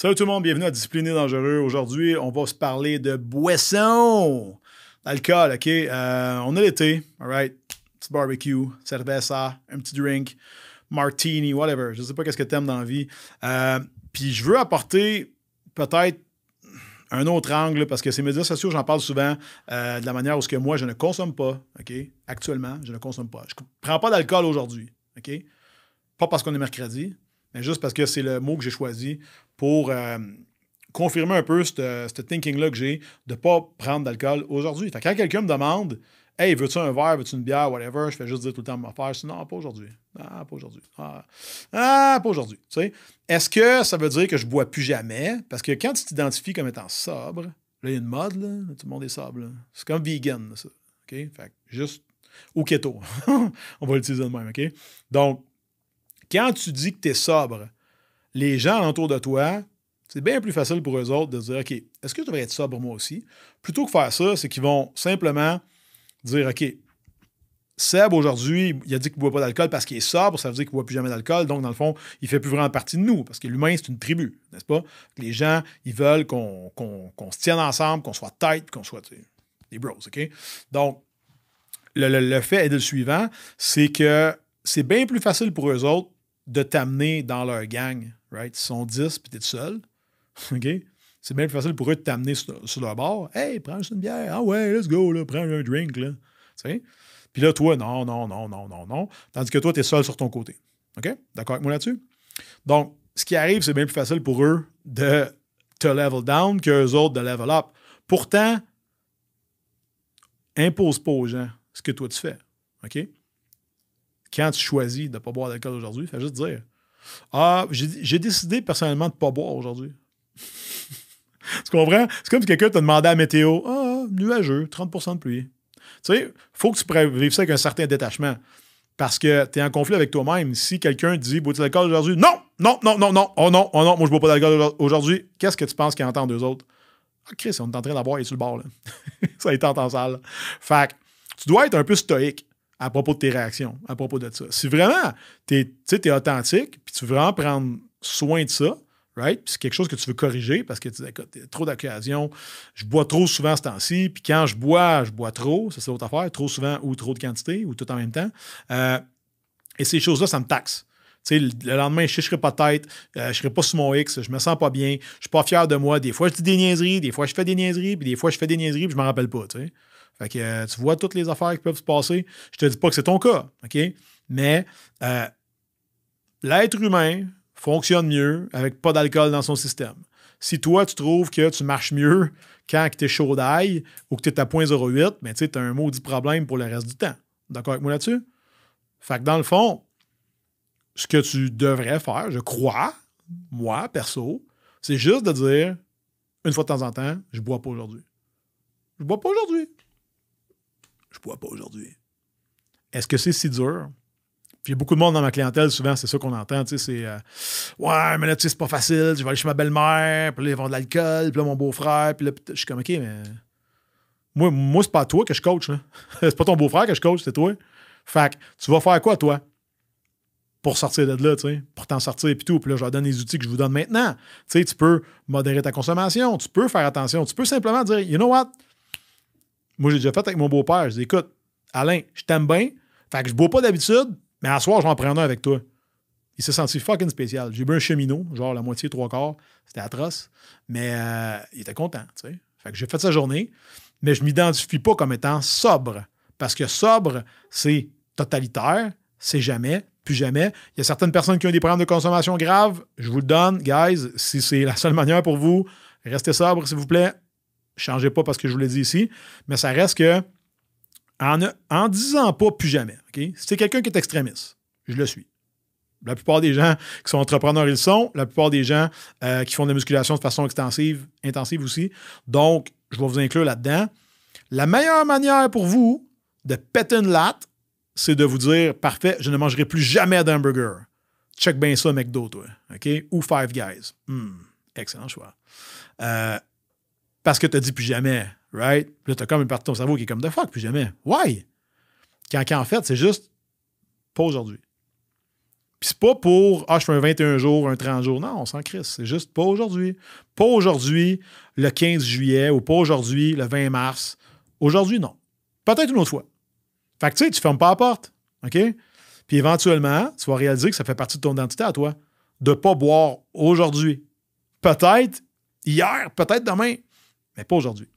Salut tout le monde, bienvenue à Discipliné Dangereux. Aujourd'hui, on va se parler de boisson. Alcool, OK? Euh, on a l'été, alright? Petit barbecue, cerveza, un petit drink, martini, whatever. Je sais pas qu'est-ce que t'aimes dans la vie. Euh, Puis je veux apporter peut-être un autre angle, parce que ces médias sociaux, j'en parle souvent euh, de la manière où ce que moi, je ne consomme pas, OK? Actuellement, je ne consomme pas. Je ne prends pas d'alcool aujourd'hui, OK? Pas parce qu'on est mercredi, mais juste parce que c'est le mot que j'ai choisi pour euh, confirmer un peu ce thinking-là que j'ai de ne pas prendre d'alcool aujourd'hui. Fait quand quelqu'un me demande Hey, veux-tu un verre, veux-tu une bière, whatever, je fais juste dire tout le temps ma affaire. Non, pas aujourd'hui. Ah, pas aujourd'hui. Ah, pas aujourd'hui. Est-ce que ça veut dire que je bois plus jamais? Parce que quand tu t'identifies comme étant sobre, là, il y a une mode, là, tout le monde est sobre. C'est comme vegan, ça. OK? Fait juste. Ou keto. On va l'utiliser de même, OK? Donc, quand tu dis que tu es sobre, les gens autour de toi, c'est bien plus facile pour eux autres de dire OK, est-ce que je devrais être sobre moi aussi? Plutôt que faire ça, c'est qu'ils vont simplement dire OK, Seb, aujourd'hui, il a dit qu'il ne boit pas d'alcool parce qu'il est sobre, ça veut dire qu'il ne boit plus jamais d'alcool. Donc, dans le fond, il ne fait plus vraiment partie de nous parce que l'humain, c'est une tribu, n'est-ce pas? Les gens, ils veulent qu'on se tienne ensemble, qu'on soit tight, qu'on soit des bros, OK? Donc, le, le fait est le suivant, c'est que c'est bien plus facile pour eux autres de t'amener dans leur gang, right? Ils sont 10 puis t'es seul. OK? C'est bien plus facile pour eux de t'amener sur, leur bord. Hey, prends une bière. Ah ouais, let's go, là, prends un drink, là. Tu Puis là, toi, non, non, non, non, non, non. Tandis que toi, tu es seul sur ton côté. OK? D'accord avec moi là-dessus? Donc, ce qui arrive, c'est bien plus facile pour eux de te level down qu'eux autres de level up. Pourtant, impose pas aux gens ce que toi tu fais. OK? Quand tu choisis de ne pas boire d'alcool aujourd'hui, fais juste dire Ah, j'ai décidé personnellement de ne pas boire aujourd'hui. tu comprends? C'est comme si quelqu'un t'a demandé à météo Ah, nuageux, 30% de pluie. Tu sais, il faut que tu vives ça avec un certain détachement. Parce que tu es en conflit avec toi-même. Si quelqu'un dit Bois-tu d'alcool aujourd'hui Non, non, non, non, non, oh non, oh non, moi je bois pas d'alcool aujourd'hui. Qu'est-ce que tu penses qu'ils entendent d'eux autres? Ah, Chris, on est en train d'avoir, il le bord. Là. ça, est en salle. Fait tu dois être un peu stoïque à propos de tes réactions, à propos de ça. Si vraiment tu es, authentique, puis tu veux vraiment prendre soin de ça, right? Puis c'est quelque chose que tu veux corriger parce que tu as trop d'occasions. Je bois trop souvent ce temps-ci, puis quand je bois, je bois trop, ça c'est autre affaire, trop souvent ou trop de quantité ou tout en même temps. Euh, et ces choses-là, ça me taxe. le lendemain, je ne serai pas tête, euh, je ne serai pas sur mon X, je me sens pas bien, je suis pas fier de moi. Des fois, je dis des niaiseries, des fois, je fais des niaiseries, puis des fois, je fais des niaiseries, puis je me rappelle pas. sais. Fait que euh, tu vois toutes les affaires qui peuvent se passer. Je te dis pas que c'est ton cas, OK? Mais euh, l'être humain fonctionne mieux avec pas d'alcool dans son système. Si toi, tu trouves que tu marches mieux quand tu es chaud d'ail ou que tu es à 0.08, mais tu as un maudit problème pour le reste du temps. D'accord avec moi là-dessus? Fait que dans le fond, ce que tu devrais faire, je crois, moi, perso, c'est juste de dire, une fois de temps en temps, je bois pas aujourd'hui. Je bois pas aujourd'hui bois pas aujourd'hui. Est-ce que c'est si dur? Puis il y a beaucoup de monde dans ma clientèle, souvent, c'est ça qu'on entend, tu sais, c'est euh, Ouais, mais là, tu sais, c'est pas facile, je vais aller chez ma belle-mère, puis là, ils vont de l'alcool, puis là, mon beau-frère, puis là, je suis comme, OK, mais. Moi, moi c'est pas toi que je coach, c'est pas ton beau-frère que je coach, c'est toi. Fait que tu vas faire quoi, toi? Pour sortir de là, tu sais, pour t'en sortir et tout. Puis là, je leur donne les outils que je vous donne maintenant. Tu sais, tu peux modérer ta consommation, tu peux faire attention, tu peux simplement dire, you know what? Moi, j'ai déjà fait avec mon beau-père. Je dis, écoute, Alain, je t'aime bien. Fait que je bois pas d'habitude, mais à soir, je vais en prendre un avec toi. Il s'est senti fucking spécial. J'ai bu un cheminot, genre la moitié, trois quarts. C'était atroce. Mais euh, il était content, tu sais. Fait que j'ai fait sa journée, mais je m'identifie pas comme étant sobre. Parce que sobre, c'est totalitaire, c'est jamais, plus jamais. Il y a certaines personnes qui ont des problèmes de consommation graves. Je vous le donne, guys. Si c'est la seule manière pour vous, restez sobre, s'il vous plaît changez pas parce que je vous l'ai dit ici, mais ça reste que en, en disant pas plus jamais? Si c'est quelqu'un qui est extrémiste, je le suis. La plupart des gens qui sont entrepreneurs, ils le sont. La plupart des gens euh, qui font de la musculation de façon extensive, intensive aussi. Donc, je vais vous inclure là-dedans. La meilleure manière pour vous de péter une latte, c'est de vous dire parfait, je ne mangerai plus jamais d'hamburger. Check bien ça, McDo, toi. OK? Ou Five Guys. Hmm, excellent choix. Euh, parce que tu as dit plus jamais, right? Puis là, tu as comme une partie de ton cerveau qui est comme de fuck, plus jamais. Why? Quand, en fait, c'est juste pas aujourd'hui. Puis c'est pas pour Ah, je fais un 21 jours, un 30 jours. Non, on s'en crisse. C'est juste pas aujourd'hui. Pas aujourd'hui, le 15 juillet, ou pas aujourd'hui, le 20 mars. Aujourd'hui, non. Peut-être une autre fois. Fait que tu sais, tu fermes pas la porte. OK? Puis éventuellement, tu vas réaliser que ça fait partie de ton identité à toi de pas boire aujourd'hui. Peut-être hier, peut-être demain, mais pas aujourd'hui.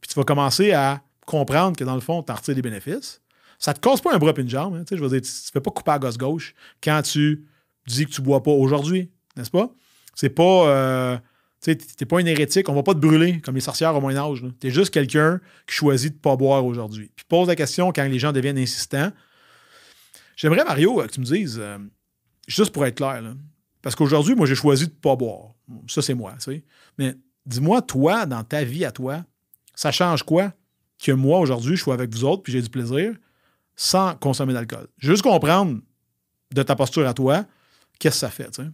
Puis tu vas commencer à comprendre que dans le fond, tu retires des bénéfices. Ça te cause pas un bras et une jambe. Hein, je veux dire, tu ne fais pas couper à gosse-gauche quand tu dis que tu ne bois pas aujourd'hui, n'est-ce pas? C'est pas. Euh, tu n'es pas une hérétique, on va pas te brûler comme les sorcières au Moyen-Âge. Tu es juste quelqu'un qui choisit de ne pas boire aujourd'hui. Puis pose la question quand les gens deviennent insistants. J'aimerais, Mario, que tu me dises, euh, juste pour être clair, parce qu'aujourd'hui, moi, j'ai choisi de ne pas boire. Ça, c'est moi. Tu sais. Mais dis-moi, toi, dans ta vie à toi, ça change quoi que moi, aujourd'hui, je suis avec vous autres puis j'ai du plaisir sans consommer d'alcool? Juste comprendre de ta posture à toi, qu'est-ce que ça fait, tu sais?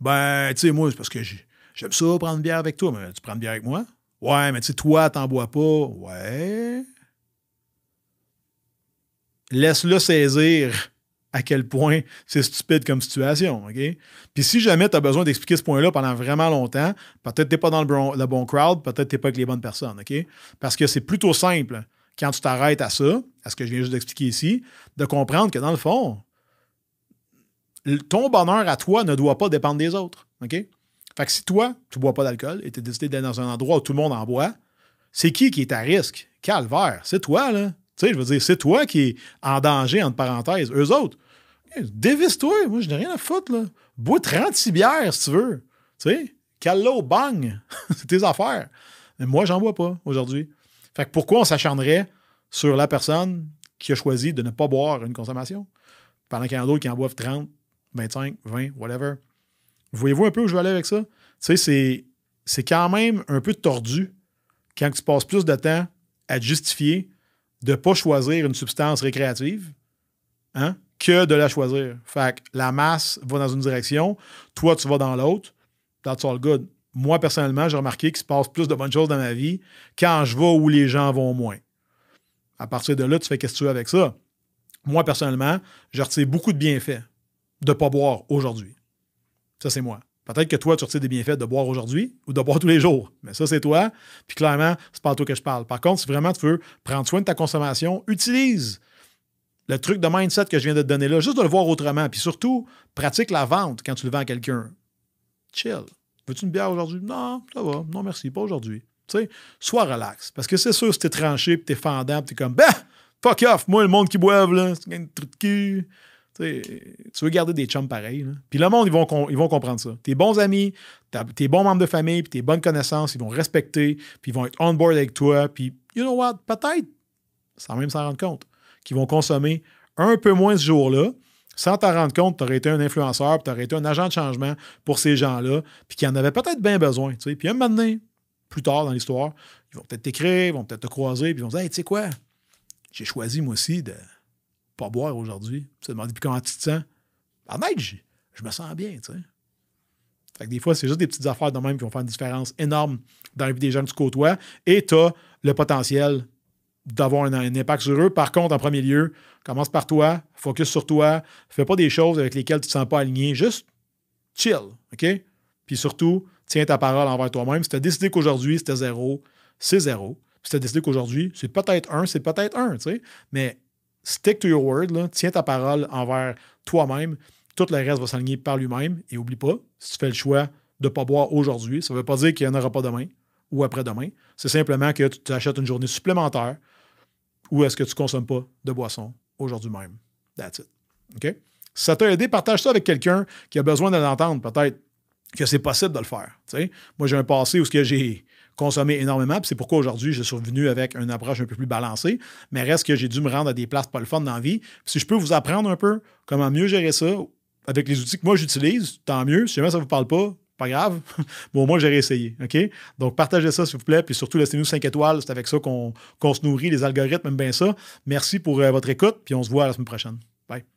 Ben, tu sais, moi, c'est parce que j'aime ça prendre une bière avec toi. Mais tu prends une bière avec moi? Ouais, mais tu sais, toi, t'en bois pas? Ouais. Laisse-le saisir à quel point c'est stupide comme situation. Puis si jamais tu as besoin d'expliquer ce point-là pendant vraiment longtemps, peut-être que tu n'es pas dans le bon, crowd, peut-être que tu n'es pas avec les bonnes personnes. Parce que c'est plutôt simple quand tu t'arrêtes à ça, à ce que je viens juste d'expliquer ici, de comprendre que dans le fond, ton bonheur à toi ne doit pas dépendre des autres. Fait que si toi, tu ne bois pas d'alcool et tu décidé d'aller dans un endroit où tout le monde en boit, c'est qui qui est à risque? Calvaire, c'est toi, là. Tu sais, je veux dire, c'est toi qui es en danger, entre parenthèses. Eux autres, dévisse-toi, moi, je n'ai rien à foutre, là. Bois 36 bières, si tu veux. Tu sais, callo, bang, c'est tes affaires. Mais moi, j'en bois pas aujourd'hui. Fait que pourquoi on s'acharnerait sur la personne qui a choisi de ne pas boire une consommation? Pendant qu'il y en a d'autres qui en boivent 30, 25, 20, whatever. Voyez-vous un peu où je vais aller avec ça? Tu sais, c'est quand même un peu tordu quand tu passes plus de temps à te justifier de ne pas choisir une substance récréative hein, que de la choisir. Fait que la masse va dans une direction, toi, tu vas dans l'autre. That's all good. Moi, personnellement, j'ai remarqué qu'il se passe plus de bonnes choses dans ma vie quand je vais où les gens vont moins. À partir de là, tu fais qu'est-ce que tu veux avec ça? Moi, personnellement, je retire beaucoup de bienfaits de ne pas boire aujourd'hui. Ça, c'est moi. Peut-être que toi, tu retires des bienfaits de boire aujourd'hui ou de boire tous les jours. Mais ça, c'est toi. Puis clairement, c'est pas à toi que je parle. Par contre, si vraiment tu veux prendre soin de ta consommation, utilise le truc de mindset que je viens de te donner là, juste de le voir autrement. Puis surtout, pratique la vente quand tu le vends à quelqu'un. Chill. Veux-tu une bière aujourd'hui? Non, ça va. Non, merci, pas aujourd'hui. Tu sais, sois relax. Parce que c'est sûr, si t'es tranché, puis t'es fendant, puis t'es comme, ben, fuck off, moi, le monde qui boive, là, c'est un truc de cul tu veux garder des chums pareils. Puis le monde, ils vont, ils vont comprendre ça. Tes bons amis, tes bons membres de famille, puis tes bonnes connaissances, ils vont respecter, puis ils vont être on board avec toi. Puis, you know what, peut-être, sans même s'en rendre compte, qu'ils vont consommer un peu moins ce jour-là. Sans t'en rendre compte, tu aurais été un influenceur, tu aurais été un agent de changement pour ces gens-là, puis qui en avaient peut-être bien besoin. Puis un moment donné, plus tard dans l'histoire, ils vont peut-être t'écrire, ils vont peut-être te croiser, puis ils vont dire Hey, tu sais quoi, j'ai choisi moi aussi de pas boire aujourd'hui. Tu te demandes puis comment tu te sens? En ah, je, me sens bien, tu sais. Fait que des fois, c'est juste des petites affaires de même qui vont faire une différence énorme dans la vie des gens que tu côtoies et tu as le potentiel d'avoir un, impact sur eux. Par contre, en premier lieu, commence par toi, focus sur toi, fais pas des choses avec lesquelles tu te sens pas aligné, juste chill, OK? Puis surtout, tiens ta parole envers toi-même. Si tu as décidé qu'aujourd'hui, c'était zéro, c'est zéro. Si tu as décidé qu'aujourd'hui, c'est peut-être un, c'est peut-être un, tu sais. Mais stick to your word, tiens ta parole envers toi-même. Tout le reste va s'aligner par lui-même. Et oublie pas, si tu fais le choix de ne pas boire aujourd'hui, ça ne veut pas dire qu'il n'y en aura pas demain ou après-demain. C'est simplement que tu t'achètes une journée supplémentaire ou est-ce que tu ne consommes pas de boisson aujourd'hui même? That's it. OK? Si ça t'a aidé, partage ça avec quelqu'un qui a besoin de l'entendre, peut-être que c'est possible de le faire. Moi, j'ai un passé où j'ai consommer énormément. C'est pourquoi aujourd'hui, je suis revenu avec une approche un peu plus balancée. Mais reste que j'ai dû me rendre à des places pas le fun dans la vie. si je peux vous apprendre un peu comment mieux gérer ça avec les outils que moi j'utilise, tant mieux. Si jamais ça ne vous parle pas, pas grave. bon, moins, j'ai réessayé. OK? Donc, partagez ça, s'il vous plaît. Puis surtout, laissez-nous 5 étoiles. C'est avec ça qu'on se nourrit, les algorithmes aiment bien ça. Merci pour euh, votre écoute. Puis on se voit la semaine prochaine. Bye.